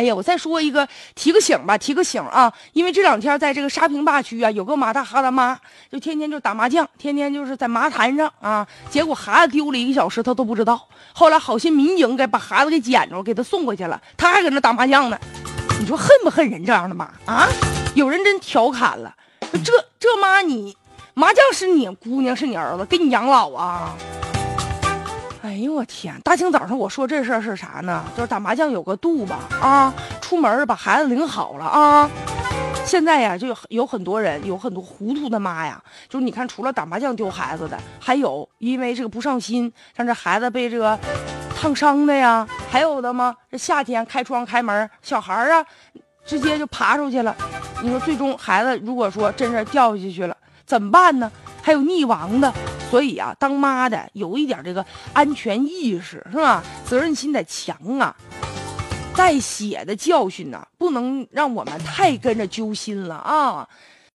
哎呀，我再说一个，提个醒吧，提个醒啊！因为这两天在这个沙坪坝区啊，有个马大哈的妈，就天天就打麻将，天天就是在麻坛上啊，结果孩子丢了一个小时，他都不知道。后来好心民警给把孩子给捡着，给他送回去了，他还搁那打麻将呢。你说恨不恨人这样的妈啊？有人真调侃了，这这妈你麻将是你姑娘是你儿子，给你养老啊？哎呦我天！大清早上我说这事儿是啥呢？就是打麻将有个度吧啊！出门把孩子领好了啊！现在呀，就有很多人，有很多糊涂的妈呀，就是你看，除了打麻将丢孩子的，还有因为这个不上心，让这孩子被这个烫伤的呀，还有的吗？这夏天开窗开门，小孩啊，直接就爬出去了。你说最终孩子如果说真是掉下去了，怎么办呢？还有溺亡的。所以啊，当妈的有一点这个安全意识是吧？责任心得强啊。带血的教训呢，不能让我们太跟着揪心了啊。